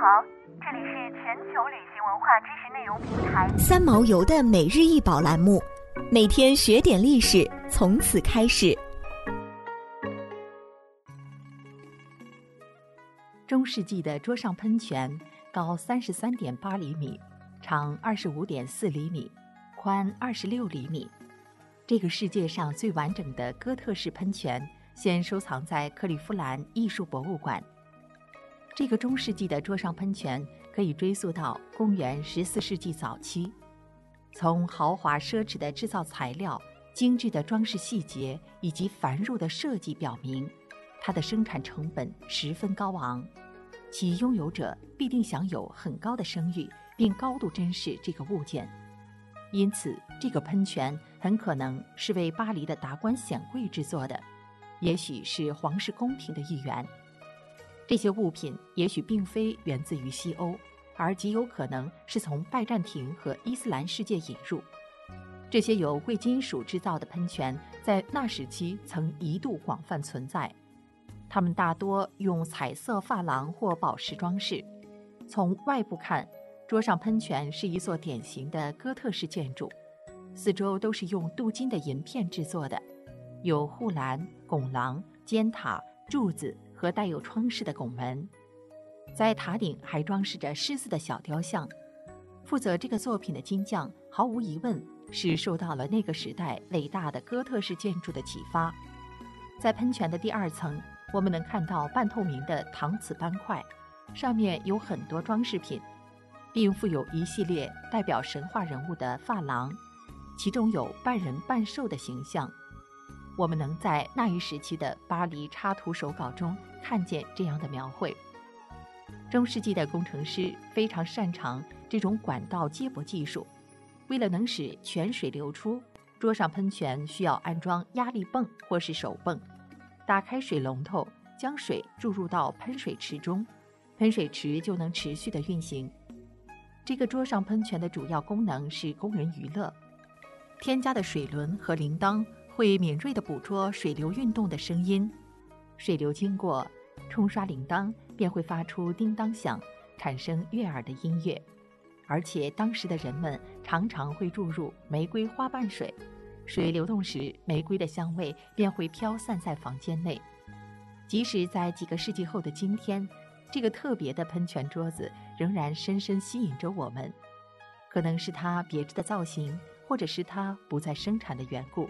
好，这里是全球旅行文化知识内容平台三毛游的每日一宝栏目，每天学点历史，从此开始。中世纪的桌上喷泉高三十三点八厘米，长二十五点四厘米，宽二十六厘米。这个世界上最完整的哥特式喷泉现收藏在克利夫兰艺术博物馆。这个中世纪的桌上喷泉可以追溯到公元十四世纪早期。从豪华奢侈的制造材料、精致的装饰细节以及繁缛的设计表明，它的生产成本十分高昂，其拥有者必定享有很高的声誉，并高度珍视这个物件。因此，这个喷泉很可能是为巴黎的达官显贵制作的，也许是皇室宫廷的一员。这些物品也许并非源自于西欧，而极有可能是从拜占庭和伊斯兰世界引入。这些由贵金属制造的喷泉在那时期曾一度广泛存在，它们大多用彩色珐琅或宝石装饰。从外部看，桌上喷泉是一座典型的哥特式建筑，四周都是用镀金的银片制作的，有护栏、拱廊、尖塔、柱子和带有窗式的拱门。在塔顶还装饰着狮子的小雕像。负责这个作品的金匠毫无疑问是受到了那个时代伟大的哥特式建筑的启发。在喷泉的第二层，我们能看到半透明的搪瓷斑块，上面有很多装饰品。并附有一系列代表神话人物的发廊，其中有半人半兽的形象。我们能在那一时期的巴黎插图手稿中看见这样的描绘。中世纪的工程师非常擅长这种管道接驳技术。为了能使泉水流出，桌上喷泉需要安装压力泵或是手泵。打开水龙头，将水注入到喷水池中，喷水池就能持续的运行。这个桌上喷泉的主要功能是供人娱乐。添加的水轮和铃铛会敏锐地捕捉水流运动的声音，水流经过冲刷铃铛便会发出叮当响，产生悦耳的音乐。而且当时的人们常常会注入玫瑰花瓣水，水流动时，玫瑰的香味便会飘散在房间内。即使在几个世纪后的今天。这个特别的喷泉桌子仍然深深吸引着我们，可能是它别致的造型，或者是它不再生产的缘故。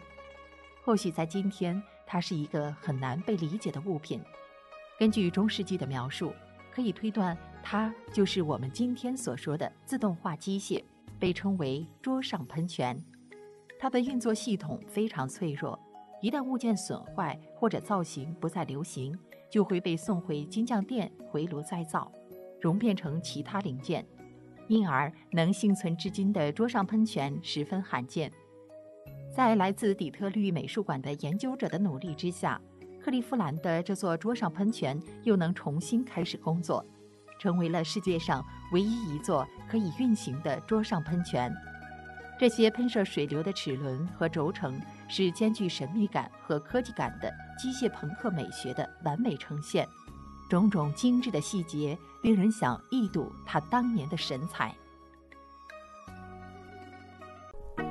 或许在今天，它是一个很难被理解的物品。根据中世纪的描述，可以推断它就是我们今天所说的自动化机械，被称为桌上喷泉。它的运作系统非常脆弱，一旦物件损坏或者造型不再流行。就会被送回金匠店回炉再造，熔变成其他零件，因而能幸存至今的桌上喷泉十分罕见。在来自底特律美术馆的研究者的努力之下，克利夫兰的这座桌上喷泉又能重新开始工作，成为了世界上唯一一座可以运行的桌上喷泉。这些喷射水流的齿轮和轴承是兼具神秘感和科技感的机械朋克美学的完美呈现，种种精致的细节令人想一睹它当年的神采。